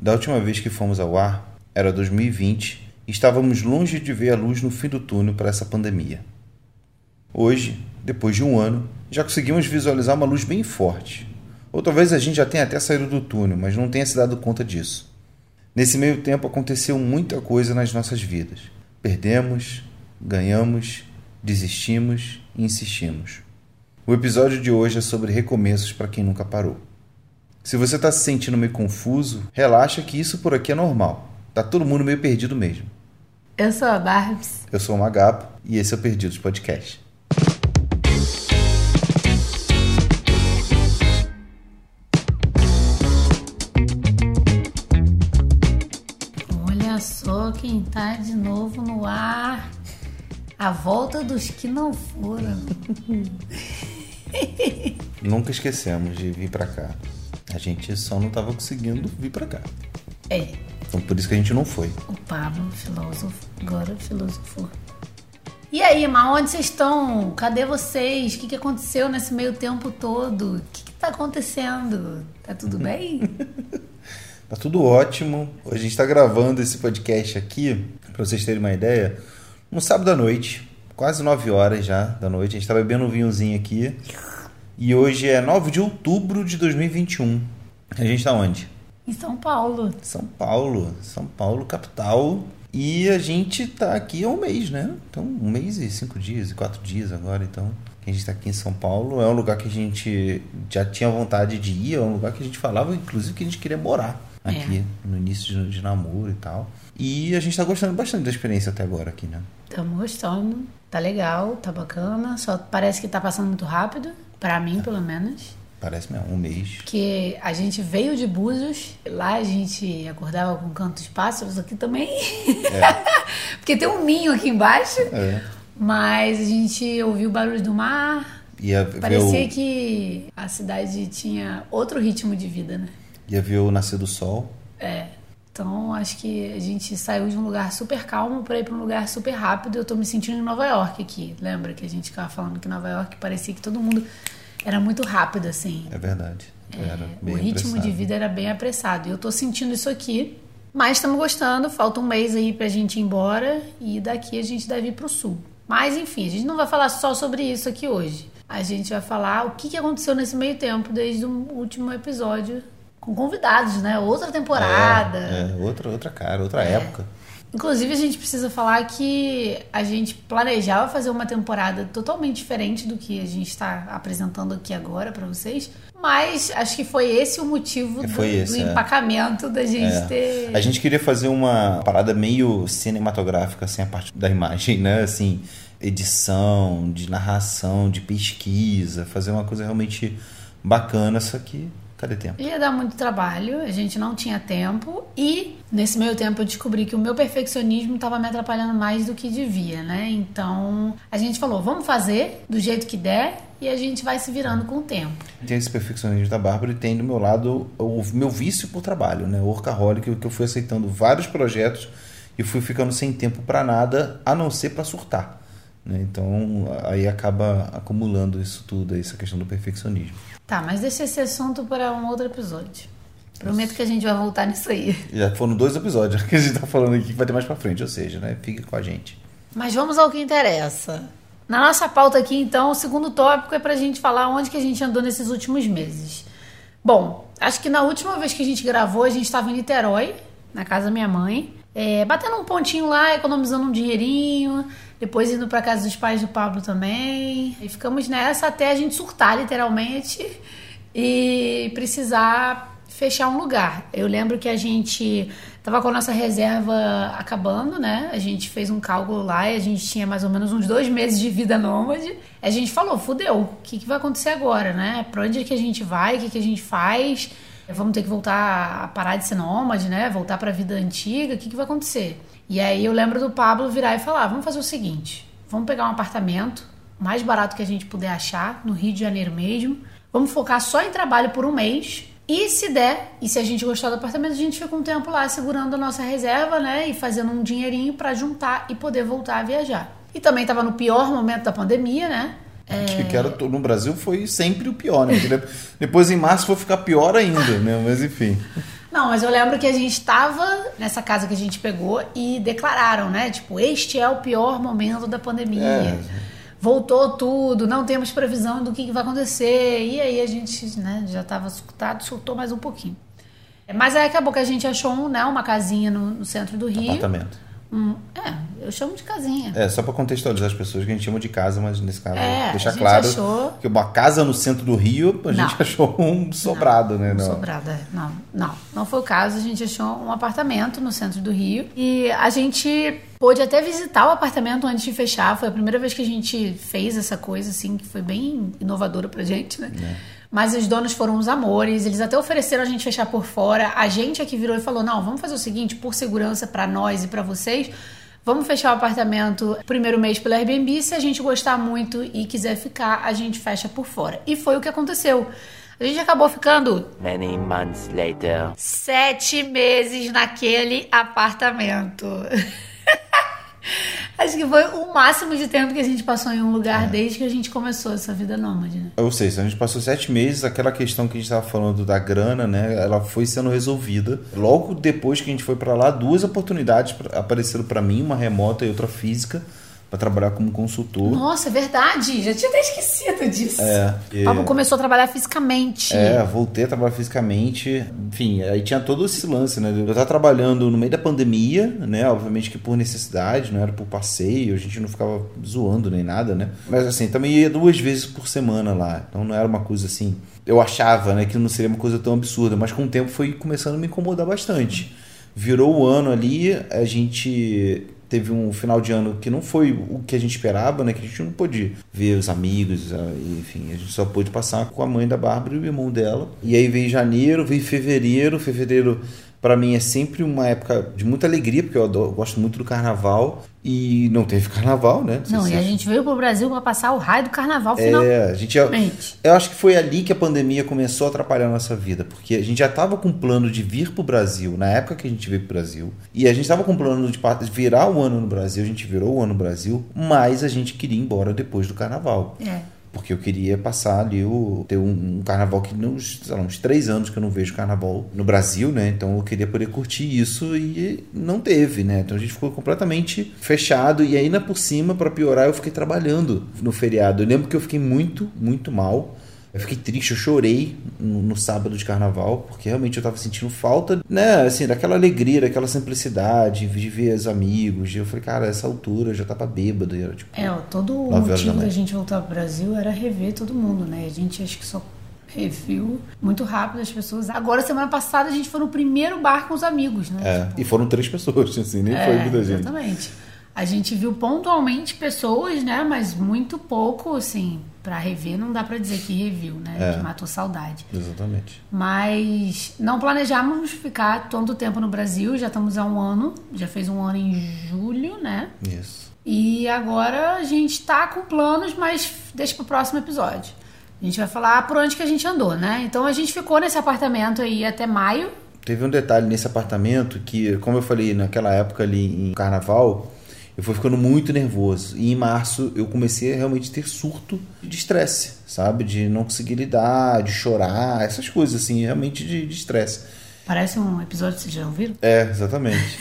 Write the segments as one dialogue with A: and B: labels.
A: Da última vez que fomos ao ar, era 2020 e estávamos longe de ver a luz no fim do túnel para essa pandemia. Hoje, depois de um ano, já conseguimos visualizar uma luz bem forte. Ou talvez a gente já tenha até saído do túnel, mas não tenha se dado conta disso. Nesse meio tempo aconteceu muita coisa nas nossas vidas. Perdemos, ganhamos, desistimos e insistimos. O episódio de hoje é sobre recomeços para quem nunca parou. Se você está se sentindo meio confuso, relaxa que isso por aqui é normal. Tá todo mundo meio perdido mesmo.
B: Eu sou a Barbs.
A: Eu sou o Magapo e esse é o Perdidos Podcast.
B: Olha só quem tá de novo no ar. A volta dos que não foram.
A: Nunca esquecemos de vir para cá. A gente só não tava conseguindo vir para cá.
B: É,
A: Então por isso que a gente não foi.
B: o Pablo, filósofo, agora filósofo. E aí, mas onde vocês estão? Cadê vocês? O que, que aconteceu nesse meio tempo todo? O que, que tá acontecendo? Tá tudo bem?
A: Tá tudo ótimo. Hoje a gente está gravando esse podcast aqui, para vocês terem uma ideia, no sábado à noite, quase 9 horas já da noite. A gente tá bebendo um vinhozinho aqui. E hoje é 9 de outubro de 2021. A gente tá onde?
B: em São Paulo.
A: São Paulo, São Paulo, capital. E a gente tá aqui há um mês, né? Então, um mês e cinco dias, e quatro dias agora, então. que A gente tá aqui em São Paulo. É um lugar que a gente já tinha vontade de ir, é um lugar que a gente falava, inclusive, que a gente queria morar aqui, no início de, de namoro e tal. E a gente tá gostando bastante da experiência até agora aqui, né?
B: Estamos gostando. Tá legal, tá bacana. Só parece que tá passando muito rápido. Pra mim, pelo menos.
A: Parece mesmo, um mês.
B: Porque a gente veio de Búzios, lá a gente acordava com cantos pássaros, aqui também. Porque tem um ninho aqui embaixo.
A: É.
B: Mas a gente ouviu o barulho do mar.
A: Ia
B: Parecia
A: o,
B: que a cidade tinha outro ritmo de vida, né?
A: ia ver o nascer do sol.
B: É. Então acho que a gente saiu de um lugar super calmo para ir para um lugar super rápido. Eu tô me sentindo em Nova York aqui. Lembra que a gente ficava falando que Nova York parecia que todo mundo era muito rápido, assim.
A: É verdade. Era
B: É, o ritmo
A: apressado.
B: de vida era bem apressado. E eu tô sentindo isso aqui. Mas estamos gostando. Falta um mês aí pra gente ir embora. E daqui a gente deve ir pro sul. Mas enfim, a gente não vai falar só sobre isso aqui hoje. A gente vai falar o que que aconteceu nesse meio tempo, desde o último episódio. Com convidados, né? Outra temporada.
A: É, é, outra, outra cara, outra época.
B: Inclusive, a gente precisa falar que a gente planejava fazer uma temporada totalmente diferente do que a gente está apresentando aqui agora para vocês. Mas acho que foi esse o motivo do,
A: Foi esse,
B: do
A: é.
B: empacamento da gente
A: É.
B: ter.
A: A gente queria fazer uma parada meio cinematográfica, assim, a parte da imagem, né? Assim, edição, de narração, de pesquisa, fazer uma coisa realmente bacana, só que cadê tempo?
B: Ia dar muito trabalho, a gente não tinha tempo e nesse meio tempo eu descobri que o meu perfeccionismo estava me atrapalhando mais do que devia, né? Então a gente falou, vamos fazer do jeito que der e a gente vai se virando com o tempo.
A: Tem esse perfeccionismo da Bárbara e tem do meu lado o meu vício por trabalho, né? O workaholic, que eu fui aceitando vários projetos e fui ficando sem tempo para nada, a não ser para surtar. Né? Então, aí acaba acumulando isso tudo, essa questão do perfeccionismo.
B: Tá, mas deixa esse assunto para um outro episódio. Prometo que a gente vai voltar nisso aí.
A: Já foram dois episódios que a gente tá falando aqui que vai ter mais pra frente, ou seja, né? Fica com a gente.
B: Mas vamos ao que interessa. Na nossa pauta aqui, então, o segundo tópico é pra gente falar onde que a gente andou nesses últimos meses. Bom, acho que na última vez que a gente gravou, a gente estava em Niterói, na casa da minha mãe, é, batendo um pontinho lá, economizando um dinheirinho, depois indo pra casa dos pais do Pablo também. E ficamos nessa até a gente surtar, literalmente, e precisar fechar um lugar. Eu lembro que a gente tava com a nossa reserva acabando, né? A gente fez um cálculo lá e a gente tinha mais ou menos uns dois meses de vida nômade. A gente falou, fudeu, o que, que vai acontecer agora, né? Pra onde é que a gente vai? O que, que a gente faz? Vamos ter que voltar a parar de ser nômade, né? Voltar pra vida antiga, o que, que vai acontecer? E aí eu lembro do Pablo virar e falar, vamos fazer o seguinte, vamos pegar um apartamento, mais barato que a gente puder achar, no Rio de Janeiro mesmo. Vamos focar só em trabalho por um mês. E se der, e se a gente gostar do apartamento, a gente fica um tempo lá segurando a nossa reserva, né? E fazendo um dinheirinho pra juntar e poder voltar a viajar. E também tava no pior momento da pandemia, né?
A: Que, que era, no Brasil foi sempre o pior, né? Depois em março foi ficar pior ainda, né? Mas enfim.
B: Não, mas eu lembro que a gente estava nessa casa que a gente pegou e declararam, né? Tipo, este é o pior momento da pandemia. É. Voltou tudo, não temos previsão do que, que vai acontecer. E aí a gente né, já estava surtado, surtou mais um pouquinho. Mas aí acabou que a gente achou um, né, uma casinha no, no centro do Rio.
A: Apartamento.
B: Hum, é, eu chamo de casinha.
A: É, só para contextualizar as pessoas que a gente chama de casa, mas nesse caso,
B: é,
A: deixar claro
B: achou...
A: que uma casa no centro do Rio, a gente achou um sobrado,
B: não,
A: né?
B: Um não. sobrado, é. Não, não, não foi o caso. A gente achou um apartamento no centro do Rio e a gente pôde até visitar o apartamento antes de fechar. Foi a primeira vez que a gente fez essa coisa, assim, que foi bem inovadora pra gente, né? É. Mas os donos foram os amores, eles até ofereceram a gente fechar por fora. A gente aqui virou e falou: não, vamos fazer o seguinte, por segurança para nós e para vocês, vamos fechar o apartamento primeiro mês pelo Airbnb. Se a gente gostar muito e quiser ficar, a gente fecha por fora. E foi o que aconteceu. A gente acabou ficando.
C: Many months later.
B: Sete meses naquele apartamento. Acho que foi o máximo de tempo que a gente passou em um lugar é. desde que a gente começou essa vida nômade, né?
A: Ou seja, a gente passou sete meses, aquela questão que a gente estava falando da grana, né? Ela foi sendo resolvida. Logo depois que a gente foi para lá, duas oportunidades apareceram para mim, uma remota e outra física para trabalhar como consultor.
B: Nossa, é verdade. Já tinha até esquecido disso.
A: É.
B: E... Pablo começou a trabalhar fisicamente.
A: É, voltei a trabalhar fisicamente. Enfim, aí tinha todo esse lance, né? Eu estava trabalhando no meio da pandemia, né? Obviamente que por necessidade, não era por passeio, a gente não ficava zoando nem nada, né? Mas assim, também ia duas vezes por semana lá. Então não era uma coisa assim. Eu achava, né, que não seria uma coisa tão absurda, mas com o tempo foi começando a me incomodar bastante. Virou o ano ali, a gente teve um final de ano que não foi o que a gente esperava, né? Que a gente não pôde ver os amigos, enfim, a gente só pôde passar com a mãe da Bárbara e o irmão dela. E aí veio janeiro, veio fevereiro, fevereiro para mim é sempre uma época de muita alegria, porque eu, adoro, eu gosto muito do carnaval. E não teve carnaval, né?
B: Não, não e a gente veio pro Brasil para passar o raio do carnaval finalmente.
A: É, a gente. Eu acho que foi ali que a pandemia começou a atrapalhar a nossa vida, porque a gente já estava com plano de vir pro Brasil, na época que a gente veio pro Brasil, e a gente estava com plano de virar o ano no Brasil, a gente virou o ano no Brasil, mas a gente queria ir embora depois do carnaval.
B: É
A: porque eu queria passar ali o ter um, um carnaval que nos sei lá, uns três anos que eu não vejo carnaval no Brasil, né? Então eu queria poder curtir isso e não teve, né? Então a gente ficou completamente fechado e ainda por cima para piorar eu fiquei trabalhando no feriado. Eu lembro que eu fiquei muito, muito mal eu fiquei triste, eu chorei no, no, sábado de carnaval, porque realmente eu tava sentindo falta, né, assim, daquela alegria, daquela simplicidade, de ver os amigos. E eu falei, cara, essa altura eu já tava bêbado. E era, tipo,
B: é, todo o motivo da gente voltar pro Brasil era rever todo mundo, né? A gente acho que só reviu muito rápido as pessoas. Agora, semana passada, a gente foi no primeiro bar com os amigos, né?
A: É, tipo, e foram três pessoas, assim, nem é, foi muita gente.
B: Exatamente. A gente viu pontualmente pessoas, né? Mas muito pouco, assim, para rever não dá para dizer que reviu, né? É, que matou saudade.
A: Exatamente.
B: Mas não planejávamos ficar tanto tempo no Brasil, já estamos há um ano, já fez um ano em julho, né?
A: Isso.
B: E agora a gente tá com planos, mas deixa pro próximo episódio. A gente vai falar por onde que a gente andou, né? Então a gente ficou nesse apartamento aí até maio.
A: Teve um detalhe nesse apartamento que, como eu falei, naquela época ali em carnaval, eu fui ficando muito nervoso. E em março eu comecei a realmente ter surto de estresse, sabe? De não conseguir lidar, de chorar, essas coisas assim, realmente de estresse.
B: Parece um episódio que vocês já ouviram?
A: É, exatamente.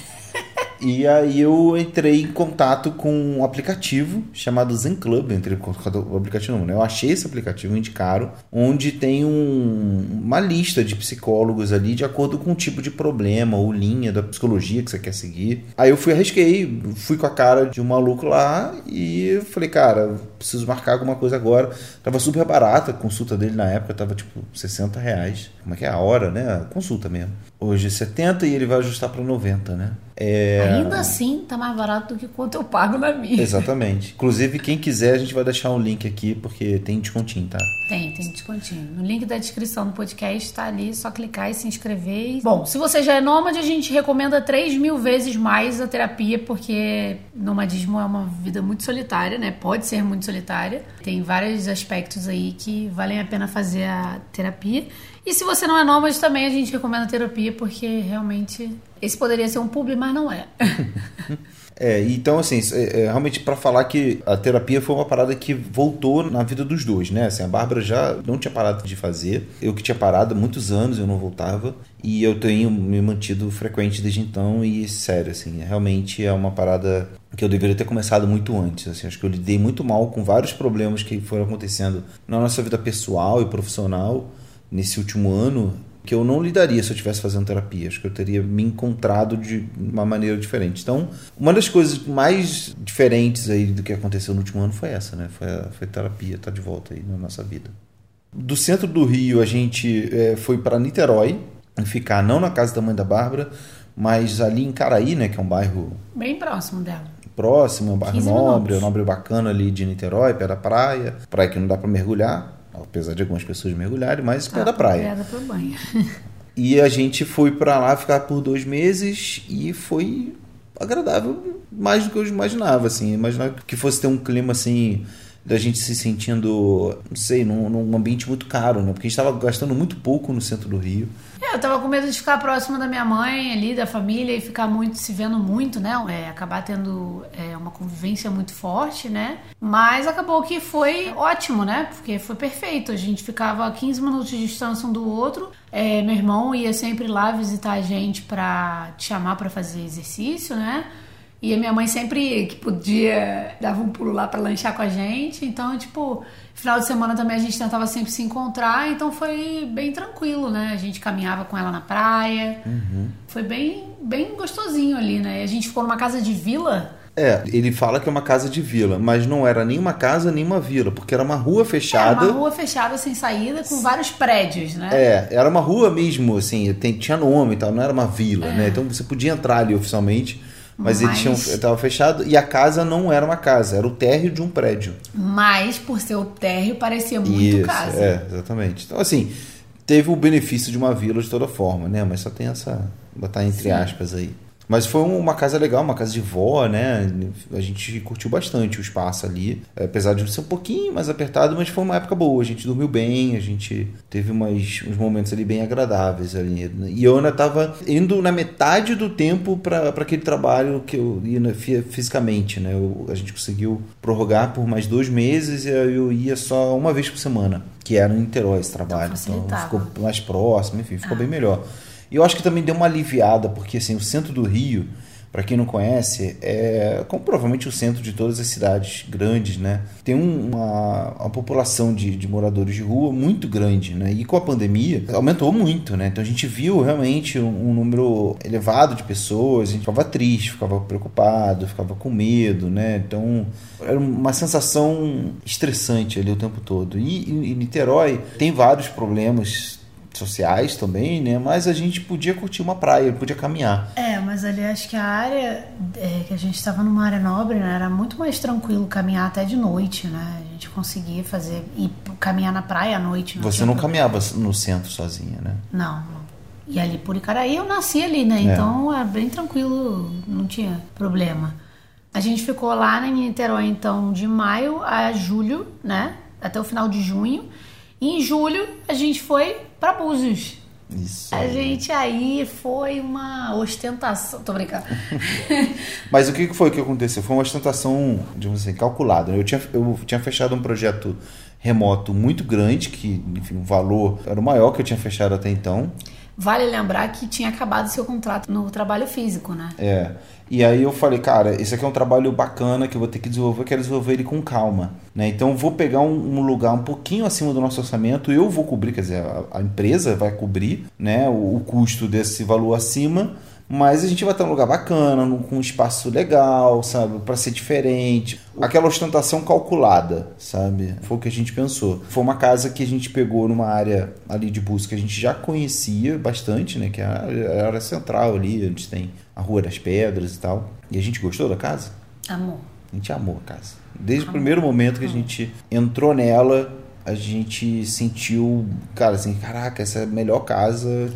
A: E aí eu entrei em contato com um aplicativo chamado Zen Club, entrei em contato com o aplicativo não, né? Eu achei esse aplicativo, me indicaram, onde tem um, uma lista de psicólogos ali de acordo com o tipo de problema ou linha da psicologia que você quer seguir. Aí eu fui arrisquei, fui com a cara de um maluco lá e falei, cara, preciso marcar alguma coisa agora. Tava super barata a consulta dele na época, tava tipo 60 reais. Como é que é a hora, né? A consulta mesmo. Hoje é 70 e ele vai ajustar para 90, né?
B: É... Ainda assim, tá mais barato do que quanto eu pago na minha.
A: Exatamente. Inclusive, quem quiser, a gente vai deixar um link aqui, porque tem descontinho, tá?
B: Tem, tem descontinho. No link da descrição do podcast tá ali, só clicar e se inscrever. Bom, se você já é nômade, a gente recomenda 3 mil vezes mais a terapia, porque nomadismo é uma vida muito solitária, né? Pode ser muito solitária. Tem vários aspectos aí que valem a pena fazer a terapia. E se você não é nômade também, a gente recomenda terapia, porque realmente esse poderia ser um publi, mas não é.
A: É, então assim, é, é, realmente para falar que a terapia foi uma parada que voltou na vida dos dois, né? Assim, a Bárbara já não tinha parado de fazer, eu que tinha parado muitos anos, eu não voltava, e eu tenho me mantido frequente desde então e sério, assim, realmente é uma parada que eu deveria ter começado muito antes, assim, acho que eu lidei muito mal com vários problemas que foram acontecendo na nossa vida pessoal e profissional nesse último ano que eu não lidaria se eu estivesse fazendo terapia. Acho que eu teria me encontrado de uma maneira diferente. Então, uma das coisas mais diferentes aí do que aconteceu no último ano foi essa, né? Foi a, foi a terapia, tá de volta aí na nossa vida. Do centro do Rio, a gente é, foi para Niterói, ficar não na casa da mãe da Bárbara, mas ali em Caraí, né? Que é um bairro...
B: Bem próximo dela.
A: Próximo, é um bairro
B: 15
A: nobre,
B: minutos.
A: um nobre bacana ali de Niterói, perto da praia. Praia que não dá para mergulhar, apesar de algumas pessoas mergulharem, mas perto da praia.
B: Obrigada pro banho.
A: E a gente foi pra lá ficar por dois meses e foi agradável mais do que eu imaginava, assim. Imaginava que fosse ter um clima assim da gente se sentindo, não sei, num, num ambiente muito caro, né? Porque a gente estava gastando muito pouco no centro do Rio.
B: É, eu tava com medo de ficar próximo da minha mãe ali, da família, e ficar muito, se vendo muito, né? É, acabar tendo é, uma convivência muito forte, né? Mas acabou que foi ótimo, né? Porque foi perfeito. A gente ficava a 15 minutos de distância um do outro. É, meu irmão ia sempre lá visitar a gente pra te chamar pra fazer exercício, né? E a minha mãe sempre que podia dava um pulo lá pra lanchar com a gente. Então, tipo, final de semana também a gente tentava sempre se encontrar. Então foi bem tranquilo, né? A gente caminhava com ela na praia. Foi bem, bem gostosinho ali, né? E a gente ficou numa casa de vila.
A: É, ele fala que é uma casa de vila, mas não era nem uma casa nem uma vila, porque era uma rua
B: Era
A: fechada.
B: uma rua fechada sem saída com város prédios, né?
A: É, era uma rua mesmo, assim, tem- tinha nome e tal, não era uma vila, né? Então você podia entrar ali oficialmente, mas, eles tinham,
B: Mas-
A: estava fechado e a casa não era uma casa, era o térreo de um prédio.
B: Mas por ser o térreo parecia muito
A: Isso,
B: casa.
A: é, exatamente. Então, assim, teve o benefício de uma vila de toda forma, né? Mas só tem essa. botar entre aspas aí. Mas foi um- uma casa legal, uma casa de vó, né? A gente curtiu bastante o espaço ali. Apesar de ser um pouquinho mais apertado, mas foi uma época boa. A gente dormiu bem, a gente teve umas, uns momentos ali bem agradáveis ali. E eu ainda tava indo na metade do tempo para aquele trabalho que eu ia fisicamente, né? Eu- a gente conseguiu prorrogar por mais dois meses e eu ia só uma vez por semana, que era em Niterói esse trabalho. Então,
B: facilitava.
A: ficou mais próximo, enfim, ficou bem melhor. E eu acho que também deu uma aliviada, porque assim, o centro do Rio, para quem não conhece, é como provavelmente o centro de todas as cidades grandes, né? Tem um- uma, uma população de, de moradores de rua muito grande, né? E com a pandemia aumentou muito, né? Então a gente viu realmente um, um número elevado de pessoas, a gente ficava triste, ficava preocupado, ficava com medo, né? Então era uma sensação estressante ali o tempo todo. E, e Niterói tem vários problemas sociais também, né? Mas a gente podia curtir uma praia, podia caminhar.
B: É, mas ali acho que a área é, que a gente estava numa área nobre, né? Era muito mais tranquilo caminhar até de noite, né? A gente conseguia fazer e caminhar na praia à noite.
A: Você
B: tinha
A: não
B: problema.
A: caminhava no centro sozinha, né?
B: Não, não. E ali por Icaraí eu nasci ali, né?
A: É.
B: Então era bem tranquilo, não tinha problema. A gente ficou lá em Niterói, então, de maio a julho, né? Até o final de junho. E em julho a gente foi pra Búzios.
A: Isso.
B: A gente aí foi uma ostentação. Tô brincando.
A: Mas o que que foi que aconteceu? Foi uma ostentação, digamos assim, calculada. Eu tinha, eu tinha fechado um projeto remoto muito grande, que, enfim, o valor era o maior que eu tinha fechado até então.
B: Vale lembrar que tinha acabado seu contrato no trabalho físico, né?
A: É. E aí eu falei, cara, esse aqui é um trabalho bacana que eu vou ter que desenvolver, eu quero desenvolver ele com calma. Né? Então eu vou pegar um, um lugar um pouquinho acima do nosso orçamento, eu vou cobrir, quer dizer, a, a empresa vai cobrir né, o, o custo desse valor acima, mas a gente vai estar num lugar bacana, num- com um espaço legal, sabe? Para ser diferente. Aquela ostentação calculada, sabe? Foi o que a gente pensou. Foi uma casa que a gente pegou numa área ali de busca que a gente já conhecia bastante, né? Que é a área, a área central ali, onde tem a Rua das Pedras e tal. E a gente gostou da casa?
B: Amor.
A: A gente amou a casa. Desde o primeiro momento que a gente entrou nela, a gente sentiu, cara, assim, caraca, essa é a melhor casa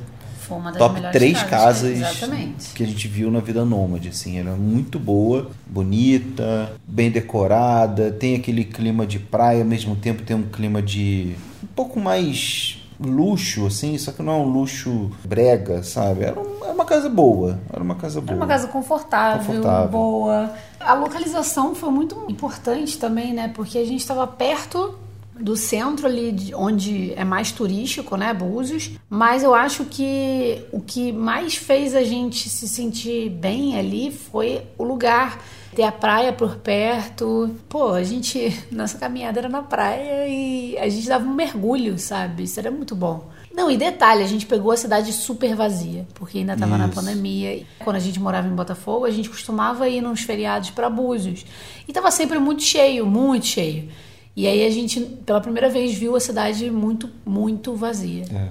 B: Foi uma das
A: top três casas
B: Exatamente.
A: que a gente viu na vida nômade, assim, ela é muito boa, bonita, bem decorada, tem aquele clima de praia, ao mesmo tempo tem um clima de um pouco mais luxo, assim, só que não é um luxo brega, sabe? Era, era uma casa boa. Era uma casa boa.
B: Era uma casa confortável,
A: Confortável.
B: boa. A localização foi muito importante também, né? Porque a gente estava perto do centro ali, de- onde é mais turístico, né? Búzios. Mas eu acho que o que mais fez a gente se sentir bem ali foi o lugar. Ter a praia por perto. Pô, a gente. Nossa caminhada era na praia e a gente dava um mergulho, sabe? Isso era muito bom. Não, e detalhe, a gente pegou a cidade super vazia, porque ainda tava na pandemia. Quando a gente morava em Botafogo, a gente costumava ir nos feriados para Búzios. E tava sempre muito cheio, muito cheio. E aí a gente, pela primeira vez, viu a cidade muito, muito vazia.
A: É.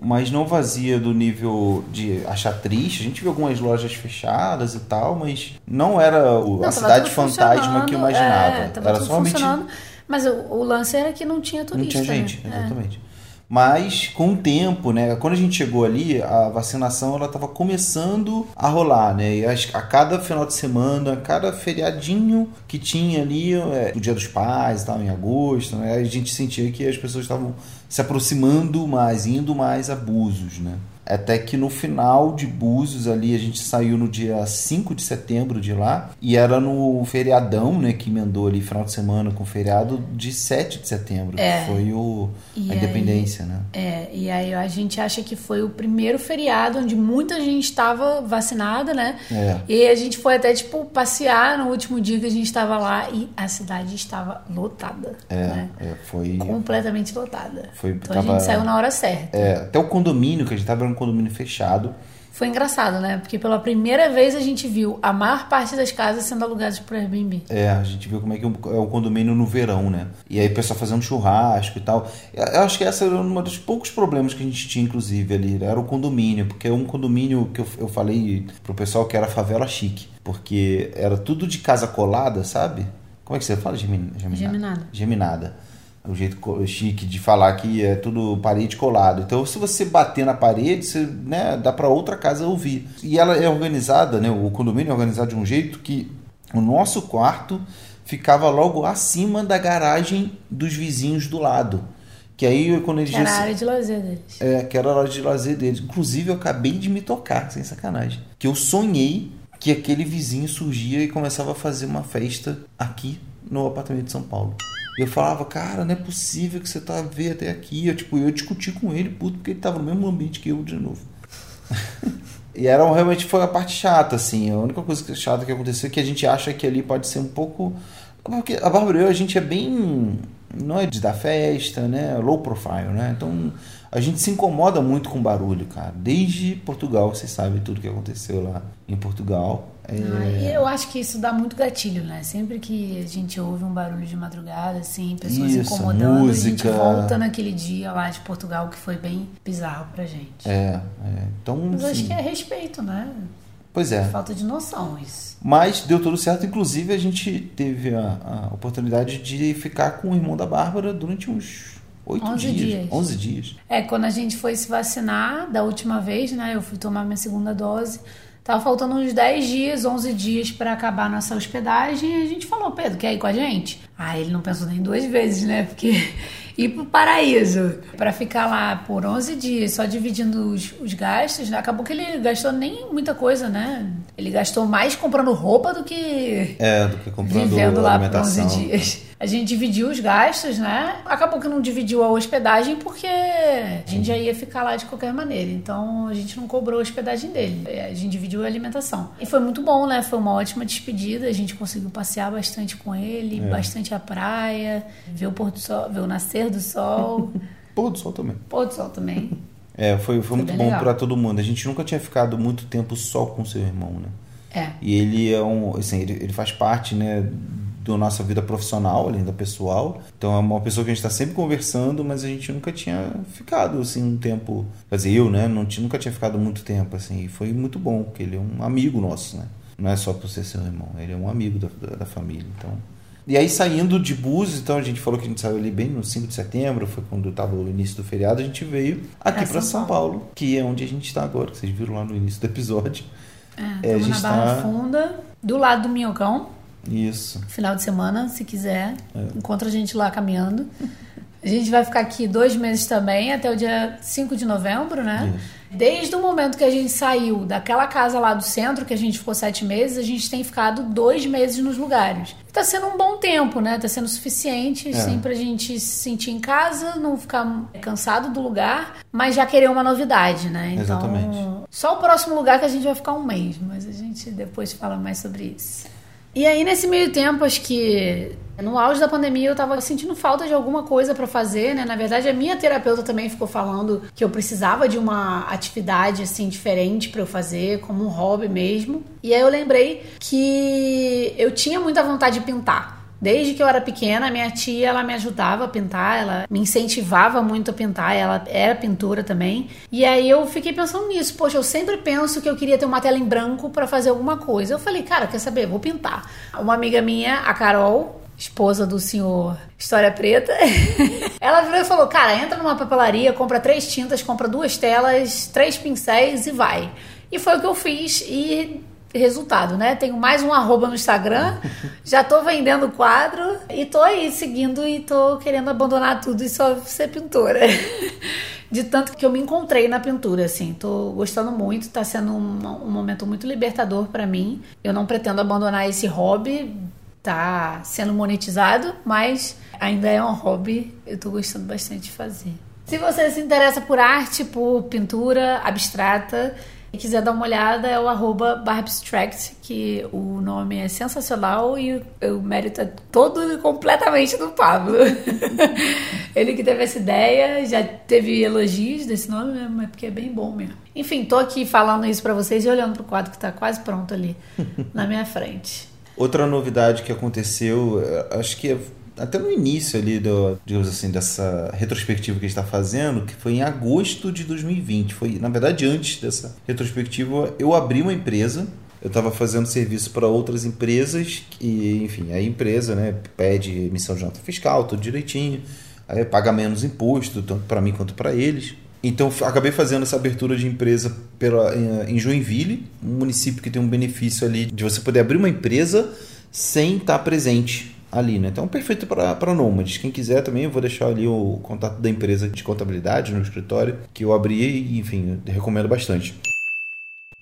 A: Mas não vazia do nível de achar triste. A gente viu algumas lojas fechadas e tal, mas não era o-
B: Não,
A: a cidade fantasma que eu
B: funcionando,
A: imaginava.
B: É,
A: era somente
B: funcionando. Mas o, o lance era que não tinha
A: Não
B: turista.
A: tinha gente,
B: né? É.
A: Mas com o tempo, né? Quando a gente chegou ali, a vacinação ela estava começando a rolar, né? E a cada final de semana, a cada feriadinho que tinha ali, é, o Dia dos Pais, tal, em agosto, né? A gente sentia que as pessoas estavam se aproximando mais, indo mais a Búzios, né? Até que no final de Búzios ali, a gente saiu no dia 5 de setembro de lá, e era no feriadão, né, que emendou ali final de semana com feriado de 7 de setembro,
B: É.
A: que foi o,
B: E
A: a
B: aí-
A: independência, né?
B: É, e aí a gente acha que foi o primeiro feriado onde muita gente estava vacinada, né?
A: É.
B: E a gente foi até, tipo, passear no último dia que a gente estava lá e a cidade estava lotada,
A: É,
B: né?
A: é, foi.
B: Completamente lotada.
A: Foi-
B: então a
A: tava-
B: gente saiu na hora certa.
A: É, até o condomínio, que a gente tava era um condomínio fechado.
B: Foi engraçado, né? Porque pela primeira vez a gente viu a maior parte das casas sendo alugadas por Airbnb.
A: É, a gente viu como é que é o condomínio no verão, né? E aí o pessoal fazendo churrasco e tal. Eu acho que essa era um dos poucos problemas que a gente tinha, inclusive, ali. Era o condomínio, porque é um condomínio que eu, eu falei pro pessoal que era favela chique. Porque era tudo de casa colada, sabe? Como é que você fala? Gemin, geminada.
B: Geminada.
A: Geminada. O jeito chique de falar que é tudo parede colado. Então, se você bater na parede, você, né, dá para outra casa ouvir. E ela é organizada, né? O condomínio é organizado de um jeito que o nosso quarto ficava logo acima da garagem dos vizinhos do lado. Que aí, quando eles
B: Que era a área de lazer deles.
A: é, que era a hora de lazer deles. Inclusive, eu acabei de me tocar, sem sacanagem. Que eu sonhei que aquele vizinho surgia e começava a fazer uma festa aqui no apartamento de São Paulo. Eu falava, cara, não é possível que você tá veio até aqui. Eu, tipo, eu discuti com ele, puto, porque ele tava no mesmo ambiente que eu de novo. E era realmente foi a parte chata, assim. A única coisa chata que aconteceu é que a gente acha que ali pode ser um pouco. Porque a Bárbara e eu, a gente é bem. Não é de dar festa, né? Low profile, né? Então a gente se incomoda muito com barulho, cara. Desde Portugal, vocês sabem tudo que aconteceu lá em Portugal. É,
B: Ah, e eu acho que isso dá muito gatilho, né? Sempre que a gente ouve um barulho de madrugada, assim, pessoas
A: Isso,
B: incomodando, a gente
A: música.
B: volta naquele dia lá de Portugal que foi bem bizarro pra gente.
A: é, é. Então,
B: Mas acho
A: assim,
B: que é respeito, né?
A: pois é.
B: Falta de noção isso.
A: Mas deu tudo certo. Inclusive, a gente teve a, a oportunidade de ficar com o irmão da Bárbara durante uns oito
B: 11
A: dias.
B: dias.
A: 11 dias.
B: É, quando a gente foi se vacinar da última vez, né? Eu fui tomar minha segunda dose. Tava faltando uns 10 dias, 11 dias pra acabar nossa hospedagem. E a gente falou, Pedro, quer ir com a gente? Ah, ele não pensou nem duas vezes, né? Porque ir pro paraíso pra ficar lá por 11 dias só dividindo os, os gastos, né? acabou que ele gastou nem muita coisa, né? Ele gastou mais comprando roupa do que
A: É, do que comprando
B: vivendo lá por 11
A: alimentação.
B: dias. A gente dividiu os gastos, né? Acabou que não dividiu a hospedagem porque a gente já ia ficar lá de qualquer maneira. Então a gente não cobrou a hospedagem dele. A gente dividiu a alimentação. E foi muito bom, né? Foi uma ótima despedida. A gente conseguiu passear bastante com ele,
A: É.
B: bastante a praia, ver o pôr do sol, ver o nascer do sol,
A: Pôr do sol também.
B: pôr do sol também.
A: É, foi, foi,
B: Foi
A: muito bom pra todo mundo. A gente nunca tinha ficado muito tempo só com seu irmão, né?
B: É.
A: E ele é um, assim, ele, ele faz parte, né, da nossa vida profissional, além da pessoal. Então é uma pessoa que a gente está sempre conversando, mas a gente nunca tinha ficado assim um tempo. Quer dizer, eu, né, não tinha, nunca tinha ficado muito tempo assim. E foi muito bom, porque ele é um amigo nosso, né? Não é só por ser seu irmão, ele é um amigo da, da, família. Então. E aí saindo de Búzios, então a gente falou que a gente saiu ali bem no 5 de setembro, foi quando estava o início do feriado, a gente veio aqui
B: Pra
A: para
B: São
A: São Paulo, que é onde a gente está agora, que vocês viram lá no início do episódio.
B: É,
A: É, a
B: Estamos na
A: gente
B: Barra
A: tá-
B: Funda, do lado do Minhocão.
A: Isso.
B: Final de semana, se quiser.
A: É.
B: Encontra a gente lá caminhando. A gente vai ficar aqui dois meses também, até o dia 5 de novembro, né? Desde o momento que a gente saiu daquela casa lá do centro, que a gente ficou sete meses, a gente tem ficado dois meses nos lugares. Tá sendo um bom tempo, né? Tá sendo suficiente,
A: É.
B: assim, pra gente se sentir em casa, não ficar cansado do lugar, mas já querer uma novidade, né? Então,
A: Exatamente.
B: só o próximo lugar que a gente vai ficar um mês, mas a gente depois fala mais sobre isso. E aí, nesse meio tempo, acho que no auge da pandemia eu tava sentindo falta de alguma coisa pra fazer, né? Na verdade, a minha terapeuta também ficou falando que eu precisava de uma atividade, assim, diferente pra eu fazer, como um hobby mesmo. E aí eu lembrei que eu tinha muita vontade de pintar. Desde que eu era pequena, minha tia, ela me ajudava a pintar, ela me incentivava muito a pintar, ela era pintora também. E aí eu fiquei pensando nisso, poxa, eu sempre penso que eu queria ter uma tela em branco pra fazer alguma coisa. Eu falei, cara, quer saber? Vou pintar. Uma amiga minha, a Carol, esposa do senhor História Preta, ela virou e falou: Cara, entra numa papelaria, compra três tintas, compra duas telas, três pincéis e vai. E foi o que eu fiz e. Resultado, né? Tenho mais um arroba no Instagram, já tô vendendo quadro e tô aí seguindo e tô querendo abandonar tudo e só ser pintora. De tanto que eu me encontrei na pintura, assim. Tô gostando muito, tá sendo um, um momento muito libertador pra mim. Eu não pretendo abandonar esse hobby, tá sendo monetizado, mas ainda é um hobby, eu tô gostando bastante de fazer. Se você se interessa por arte, por pintura abstrata e quiser dar uma olhada, é o arroba Barbstract, que o nome é sensacional e o mérito é todo e completamente do Pablo. Ele que teve essa ideia, já teve elogios desse nome mesmo, mas porque é bem bom mesmo. Enfim, tô aqui falando isso pra vocês e olhando pro quadro que tá quase pronto ali na minha frente.
A: Outra novidade que aconteceu, eh, acho que até no início ali do, digamos assim, dessa retrospectiva que a gente está fazendo, que foi em agosto de 2020. Foi, na verdade, antes dessa retrospectiva, eu abri uma empresa. Eu estava fazendo serviço para outras empresas e, enfim, a empresa, né, pede emissão de nota fiscal, tudo direitinho, aí paga menos imposto, tanto para mim quanto para eles. Então acabei fazendo essa abertura de empresa pela, em, Joinville, um município que tem um benefício ali de você poder abrir uma empresa sem estar presente ali, né? Então perfeito para nômades. Quem quiser também, eu vou deixar ali o contato da empresa de contabilidade no escritório que eu abri e, enfim, recomendo bastante.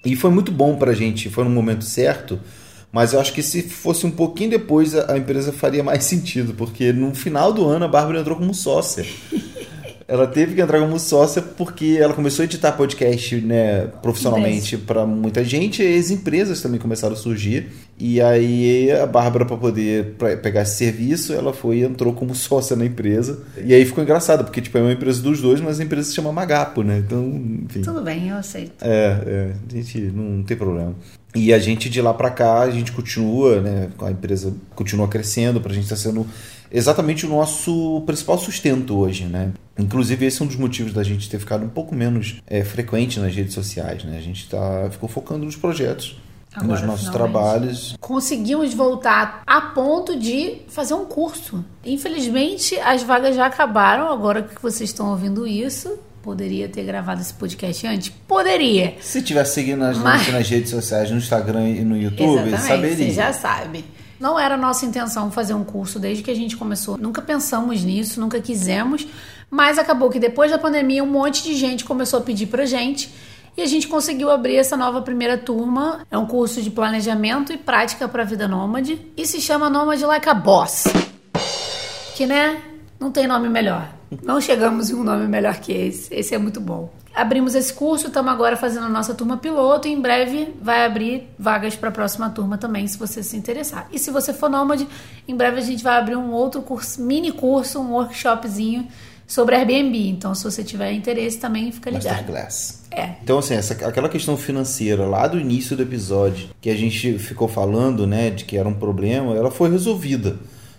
A: E foi muito bom pra gente, foi no momento certo, mas eu acho que se fosse um pouquinho depois a, a empresa faria mais sentido, porque no final do ano a Bárbara entrou como sócia. Ela teve que entrar como sócia porque ela começou a editar podcast né, profissionalmente para muita gente e as empresas também começaram a surgir. E aí a Bárbara, para poder pra pegar esse serviço, ela foi e entrou como sócia na empresa. E aí ficou engraçado, porque tipo, é uma empresa dos dois, mas a empresa se chama Magapo, né? Então, enfim.
B: Tudo bem, eu aceito.
A: É, é, a gente não tem problema. E a gente de lá para cá, a gente continua, né? A empresa continua crescendo, pra gente estar sendo exatamente o nosso principal sustento hoje, né? Inclusive esse é um dos motivos da gente ter ficado um pouco menos é, frequente nas redes sociais, né? A gente tá, ficou focando nos projetos,
B: Agora,
A: nos nossos
B: finalmente.
A: trabalhos.
B: Conseguimos voltar a ponto de fazer um curso. Infelizmente, as vagas já acabaram agora que vocês estão ouvindo isso. Poderia ter gravado esse podcast antes? Poderia.
A: Se tivesse seguindo a gente
B: Mas-
A: nas redes sociais, no Instagram e no YouTube,
B: Exatamente,
A: saberia.
B: você já sabe. Não era nossa intenção fazer um curso desde que a gente começou. Nunca pensamos nisso, nunca quisemos. Mas acabou que depois da pandemia um monte de gente começou a pedir pra gente. E a gente conseguiu abrir essa nova primeira turma. É um curso de planejamento e prática para a vida nômade. E se chama Nômade Like a Boss. Que, né? Não tem nome melhor. Não chegamos em um nome melhor que esse. Esse é muito bom. Abrimos esse curso, estamos agora fazendo a nossa turma piloto e em breve vai abrir vagas para a próxima turma também, se você se interessar. E se você for nômade, em breve a gente vai abrir um outro curso, mini curso, um workshopzinho sobre Airbnb. Então, se você tiver interesse também, fica ligado.
A: Masterclass.
B: É.
A: Então, assim, essa, aquela questão financeira lá do início do episódio, que a gente ficou falando, né, de que era um problema, ela foi resolvida.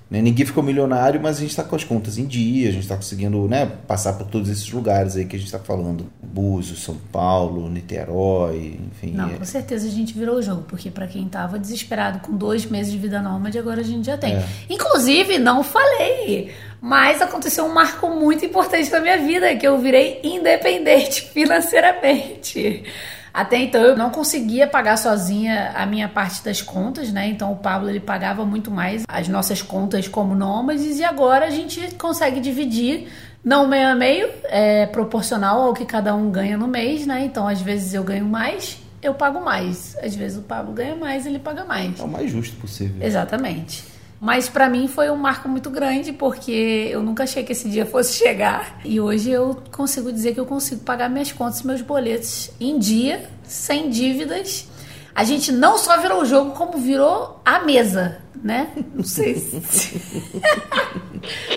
A: Né? Ninguém ficou milionário, mas a gente está com as contas em dia, a gente está conseguindo né, passar por todos esses lugares aí que a gente está falando. Búzios, São Paulo, Niterói, enfim.
B: Não,
A: é-
B: com certeza a gente virou o jogo, porque pra quem tava desesperado com dois meses de vida nômade, agora a gente já tem.
A: É.
B: Inclusive, não falei, mas aconteceu um marco muito importante na minha vida, que eu virei independente financeiramente. Até então eu não conseguia pagar sozinha a minha parte das contas, né? Então o Pablo ele pagava muito mais as nossas contas como nômades e agora a gente consegue dividir não meio a meio, é proporcional ao que cada um ganha no mês, né? Então às vezes eu ganho mais, eu pago mais. Às vezes o Pablo ganha mais, ele paga mais.
A: É o mais justo possível.
B: Exatamente. Mas para mim foi um marco muito grande porque eu nunca achei que esse dia fosse chegar. E hoje eu consigo dizer que eu consigo pagar minhas contas, meus boletos em dia, sem dívidas. A gente não só virou o jogo, como virou a mesa, né? Não sei se.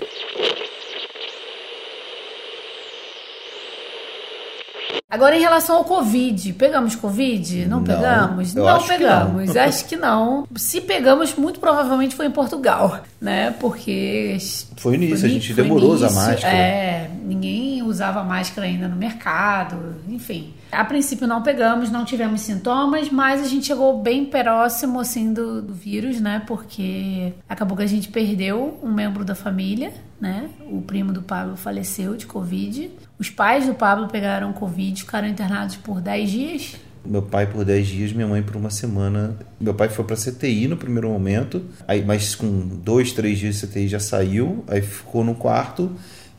B: Agora, em relação ao Covid, pegamos Covid? Não,
A: Não,
B: pegamos? Não
A: acho que
B: pegamos, acho que não. Se pegamos, muito provavelmente foi em Portugal, né? Porque.
A: Foi nisso,
B: foi
A: a gente demorou a usar máscara.
B: É, ninguém usava máscara ainda no mercado, enfim. A princípio não pegamos, não tivemos sintomas, mas a gente chegou bem próximo, assim, do, do vírus, né? Porque acabou que a gente perdeu um membro da família, né? O primo do Pablo faleceu de Covid. Os pais do Pablo pegaram Covid, ficaram internados por 10 dias.
A: Meu pai por 10 dias, minha mãe por uma semana. Meu pai foi pra CTI no primeiro momento, aí, mas com dois, três dias de CTI já saiu, aí ficou no quarto.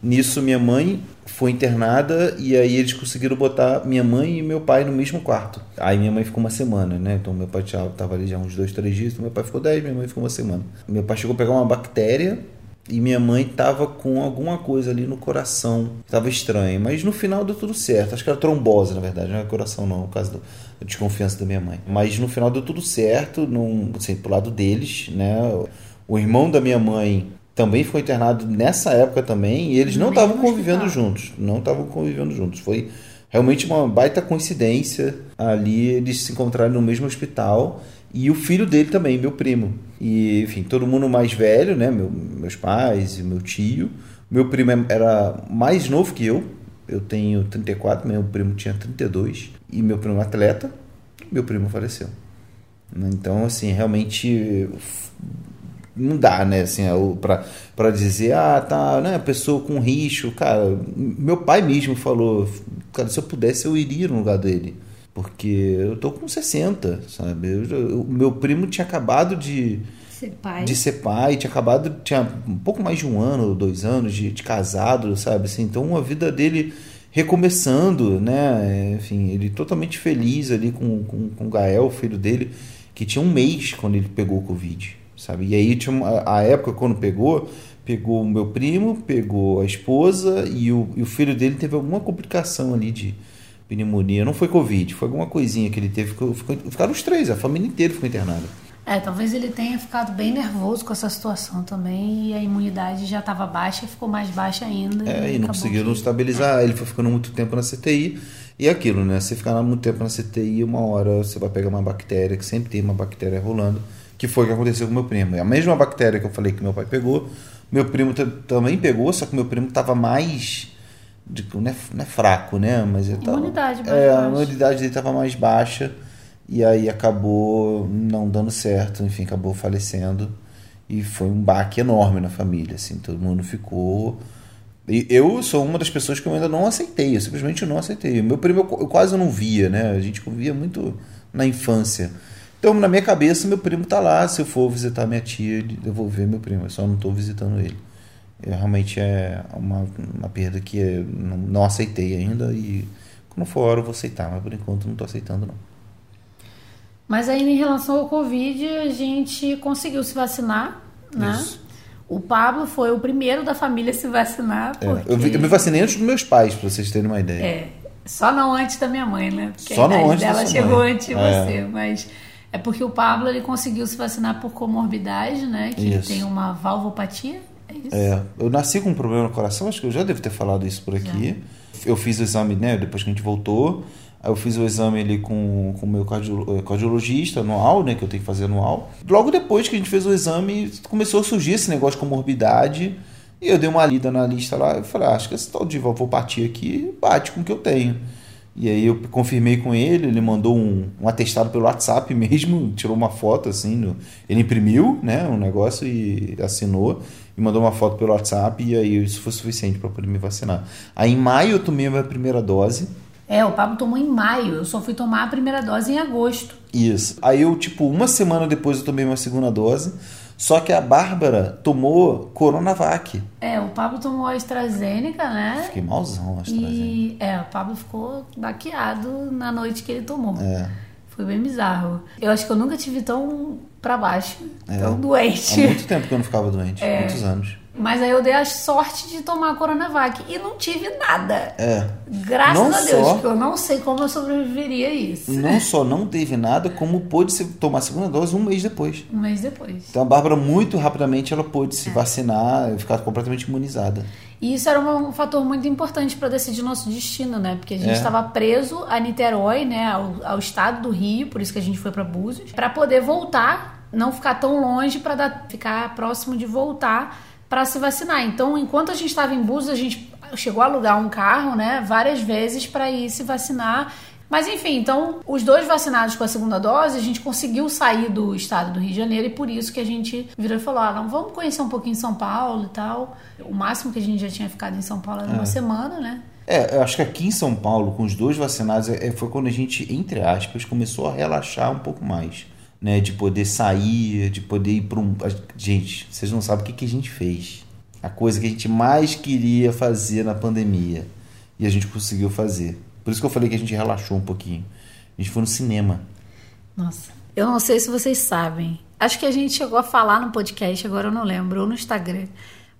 A: Nisso, minha mãe foi internada e aí eles conseguiram botar minha mãe e meu pai no mesmo quarto. Aí minha mãe ficou uma semana, né? Então meu pai tava ali já uns dois, três dias, então meu pai ficou 10, minha mãe ficou uma semana. Meu pai chegou a pegar uma bactéria e minha mãe tava com alguma coisa ali no coração. Tava estranho, mas no final deu tudo certo. Acho que era trombose, na verdade, não era coração não, por causa do- da desconfiança da minha mãe. Mas no final deu tudo certo, num, assim, pro lado deles, né? O irmão da minha mãe também ficou internado nessa época também, e eles
B: No
A: não estavam convivendo juntos. Não estavam convivendo juntos. Foi realmente uma baita coincidência ali eles se encontrarem no mesmo hospital e o filho dele também, meu primo. E, enfim, todo mundo mais velho, né? Meu- meus pais e meu tio. Meu primo era mais novo que eu. Eu tenho 34, meu primo tinha 32. E meu primo é atleta. Meu primo faleceu. Então, assim, realmente não dá, né, assim, pra, pra dizer, ah, tá, né, pessoa com risco, cara, meu pai mesmo falou, cara, se eu pudesse eu iria no lugar dele, porque eu tô com 60, sabe, Eu o meu primo tinha acabado de,
B: Ser pai.
A: de ser pai, tinha acabado, tinha um pouco mais de um ano ou dois anos de, de casado, sabe, assim, então a vida dele recomeçando, né, enfim, ele totalmente feliz ali com, com, com o Gael, o filho dele, que tinha um mês quando ele pegou o Covid, sabe, e aí tinha a época quando pegou, pegou o meu primo, pegou a esposa e o, e o filho dele teve alguma complicação ali de pneumonia, não foi Covid, foi alguma coisinha que ele teve, ficou, ficou- ficaram os três, a família inteira ficou internada.
B: É, talvez ele tenha ficado bem nervoso com essa situação também e a imunidade já estava baixa, ficou mais baixa ainda.
A: É, e não conseguiram
B: que-
A: estabilizar. Ele foi ficando muito tempo na CTI. E é aquilo, né? Você ficar muito tempo na CTI, uma hora você vai pegar uma bactéria, que sempre tem uma bactéria rolando, que foi o que aconteceu com meu primo. É a mesma bactéria que eu falei que meu pai pegou, meu primo ta- também pegou, só que meu primo estava mais. De- não, é, não é fraco, né? Mas ele tava,
B: Imunidade
A: É, a imunidade dele estava mais baixa. E aí acabou não dando certo, enfim, acabou falecendo. E foi um baque enorme na família, assim, todo mundo ficou. E eu sou uma das pessoas que eu ainda não aceitei, eu simplesmente não aceitei. Meu primo eu, quase não via, né? A gente via muito na infância. Então, na minha cabeça, meu primo tá lá. Se eu for visitar minha tia, eu vou ver meu primo, eu só não tô visitando ele. É, realmente é uma, uma perda que eu não, não aceitei ainda e quando for hora eu vou aceitar, mas por enquanto não tô aceitando não.
B: Mas aí, em relação ao Covid, a gente conseguiu se vacinar, né?
A: Isso.
B: O Pablo foi o primeiro da família a se vacinar.
A: É,
B: Porque...
A: eu, vi- eu me vacinei antes dos meus pais, pra vocês terem uma ideia.
B: É, só não antes da minha mãe, né? Porque
A: Só
B: a
A: não antes
B: dela chegou
A: mãe.
B: antes de
A: É.
B: você, mas é porque o Pablo ele conseguiu se vacinar por comorbidade, né? Que ele
A: Isso.
B: tem uma valvopatia, é isso?
A: É, eu nasci com um problema no coração, acho que eu já devo ter falado isso por aqui. Eu fiz o exame, né, depois que a gente voltou. Aí eu fiz o exame ali com o meu cardio- eh, cardiologista anual, né, que eu tenho que fazer anual. Logo depois que a gente fez o exame, começou a surgir esse negócio de comorbidade. E eu dei uma lida na lista lá e falei, ah, acho que esse tal de valvopatia aqui bate com o que eu tenho. E aí eu confirmei com ele, ele mandou um, um atestado pelo WhatsApp mesmo, tirou uma foto assim, no- ele imprimiu, né, um negócio e assinou e mandou uma foto pelo WhatsApp e aí isso foi suficiente para poder me vacinar. Aí em maio eu tomei a minha primeira dose,
B: É, o Pablo tomou em maio. Eu só fui tomar a primeira dose em agosto.
A: Isso. Aí eu, tipo, uma semana depois eu tomei minha segunda dose. Só que a Bárbara tomou Coronavac.
B: É, o Pablo tomou a AstraZeneca, né?
A: Fiquei malzão a AstraZeneca.
B: E é, o Pablo ficou baqueado na noite que ele tomou.
A: É.
B: Foi bem bizarro. Eu acho que eu nunca tive tão pra baixo,
A: É.
B: tão doente.
A: Há muito tempo que eu não ficava doente.
B: É.
A: Muitos anos.
B: Mas aí eu dei a sorte de tomar a Coronavac e não tive nada.
A: É.
B: Graças
A: Não
B: a Deus,
A: só-
B: porque eu não sei como eu sobreviveria a isso.
A: Não só não teve nada, como pôde se tomar a segunda dose um mês depois.
B: Um mês depois.
A: Então a Bárbara, muito rapidamente, ela pôde
B: É.
A: se vacinar e ficar completamente imunizada.
B: E isso era um fator muito importante para decidir nosso destino, né? Porque a gente
A: É.
B: estava preso a Niterói, né? Ao, ao estado do Rio, por isso que a gente foi para Búzios, para poder voltar, não ficar tão longe, para ficar próximo de voltar para se vacinar. Então, enquanto a gente estava em Búzios, a gente chegou a alugar um carro, né? Várias vezes para ir se vacinar. Mas enfim, então os dois vacinados com a segunda dose, a gente conseguiu sair do estado do Rio de Janeiro e por isso que a gente virou e falou: ah, não, vamos conhecer um pouquinho São Paulo e tal. O máximo que a gente já tinha ficado em São Paulo era uma semana, né?
A: É, eu acho que aqui em São Paulo, com os dois vacinados, é, foi quando a gente, entre aspas, começou a relaxar um pouco mais. Né, de poder sair, de poder ir para um. Gente, vocês não sabem o que, que a gente fez. A coisa que a gente mais queria fazer na pandemia. E a gente conseguiu fazer. Por isso que eu falei que a gente relaxou um pouquinho. A gente foi no cinema.
B: Nossa. Eu não sei se vocês sabem. Acho que a gente chegou a falar no podcast, agora eu não lembro, ou no Instagram.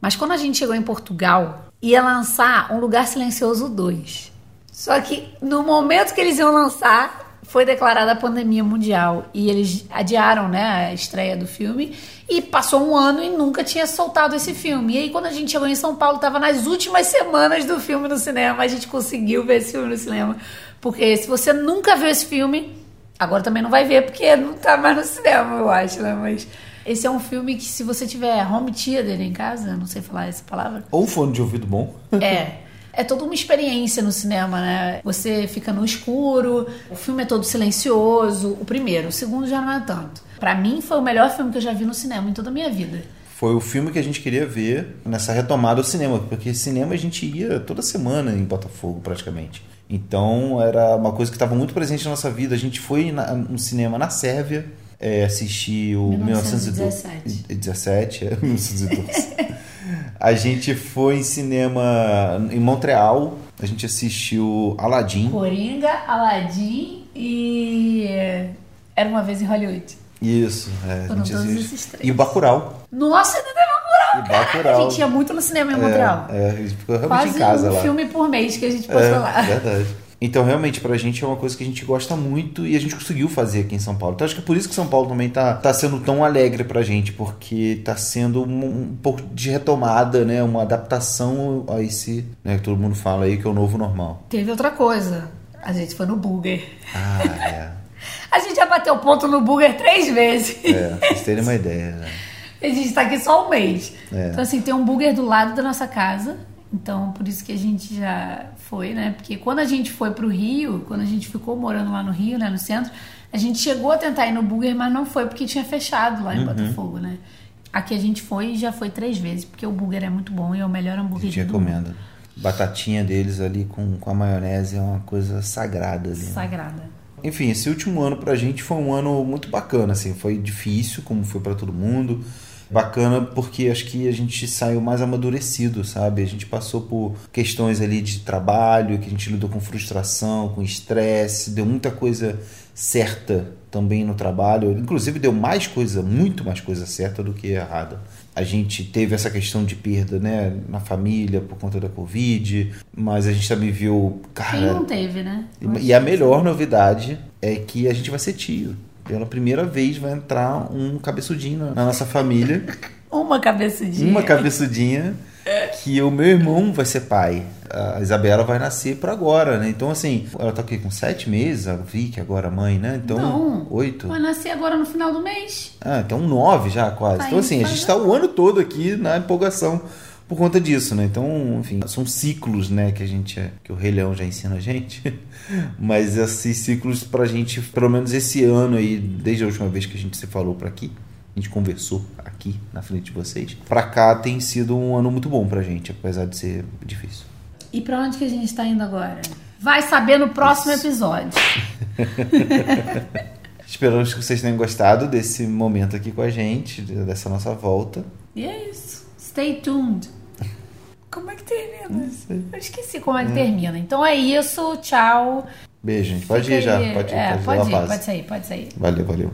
B: Mas quando a gente chegou em Portugal, ia lançar Um Lugar Silencioso 2. Só que no momento que eles iam lançar, foi declarada a pandemia mundial. E eles adiaram né, a estreia do filme. E passou um ano e nunca tinha soltado esse filme. E aí, quando a gente chegou em São Paulo, estava nas últimas semanas do filme no cinema. A gente conseguiu ver esse filme no cinema. Porque se você nunca viu esse filme, Agora também não vai ver porque não tá mais no cinema, eu acho, né? Mas esse é um filme que se você tiver home theater em casa, não sei falar essa palavra,
A: Ou fone de ouvido bom.
B: é. É toda uma experiência no cinema, né? Você fica no escuro, o filme é todo silencioso. O primeiro, o segundo já não é tanto. Pra mim foi o melhor filme que eu já vi no cinema em toda a minha vida.
A: Foi o filme que a gente queria ver nessa retomada ao cinema, porque cinema a gente ia toda semana em Botafogo, praticamente. Então era uma coisa que estava muito presente na nossa vida. A gente foi na- no cinema na Sérvia, é, assistir o
B: 1917.
A: 1917, é, 1912. A gente foi em cinema em Montreal, a gente assistiu Aladdin.
B: Coringa, Aladdin e. Era uma vez em Hollywood.
A: Isso, é, a
B: Foram
A: gente
B: todos
A: assistiu.
B: esses três.
A: E o Bacurau.
B: Nossa, ainda tem
A: E
B: Bacurau, cara!
A: Bacurau.
B: A gente ia muito no cinema em Montreal.
A: É, é, a gente ficou realmente
B: Quase
A: em casa
B: um
A: lá.
B: filme por mês que a gente pode
A: É,
B: falar.
A: verdade. Então, realmente, pra gente é uma coisa que a gente gosta muito e a gente conseguiu fazer aqui em São Paulo. Então, acho que é por isso que São Paulo também tá, tá sendo tão alegre pra gente, porque tá sendo um, um pouco de retomada, né? Uma adaptação a esse, né? Que todo mundo fala aí que é o novo normal.
B: Teve outra coisa. A gente foi no Burger.
A: Ah, é.
B: A gente já bateu ponto no Burger três vezes.
A: É, pra vocês terem uma ideia. Né?
B: A gente tá aqui só um mês.
A: É.
B: Então, assim, tem um Burger do lado da nossa casa. Então, por isso que a gente já foi, né? Porque quando a gente foi pro Rio, quando a gente ficou morando lá no Rio, né, no centro, a gente chegou a tentar ir no Burger, mas não foi porque tinha fechado lá em
A: Uhum.
B: Botafogo, né? Aqui a gente foi e já foi três vezes, porque o Burger é muito bom e é o melhor
A: A
B: hambúrguer
A: gente
B: do mundo.
A: recomenda. Batatinha deles ali com, com a maionese é uma coisa sagrada ali. né?
B: Sagrada.
A: Enfim, esse último ano pra gente foi um ano muito bacana, assim, foi difícil, como foi pra todo mundo. Bacana porque acho que a gente saiu mais amadurecido, sabe? A gente passou por questões ali de trabalho, que a gente lidou com frustração, com estresse, deu muita coisa certa também no trabalho. Inclusive deu mais coisa, muito mais coisa certa do que errada. A gente teve essa questão de perda, né, na família por conta da Covid, mas a gente também viu, cara,
B: Quem não teve, né?
A: e a melhor novidade é que a gente vai ser tio. Pela primeira vez vai entrar um cabeçudinho na- nossa família.
B: Uma cabeçudinha.
A: Uma cabeçudinha que o meu irmão vai ser pai. A Isabela vai nascer por agora, né? Então, assim, ela tá aqui com sete meses, a Vicky agora mãe, né? Então,
B: Não.
A: oito.
B: Vai nascer agora no final do mês.
A: Ah, então nove já quase.
B: Tá
A: então, assim, a gente tá o ano todo aqui na empolgação por conta disso, né? Então, enfim, são ciclos, né, que a gente, que o Rei Leão já ensina a gente. Mas esses ciclos pra gente, pelo menos esse ano aí, desde a última vez que a gente se falou por aqui, a gente conversou aqui na frente de vocês, pra cá tem sido um ano muito bom pra gente, apesar de ser difícil.
B: E pra onde que a gente tá indo agora? Vai saber no próximo episódio.
A: Esperamos que vocês tenham gostado desse momento aqui com a gente, dessa nossa volta.
B: E é isso. Stay tuned. Como é que termina? Eu esqueci como é que termina. Então é isso. Tchau.
A: Beijo, gente. Pode
B: Fica
A: ir já. Pode ir.
B: É,
A: pode,
B: ir, pode sair, pode sair.
A: Valeu, valeu.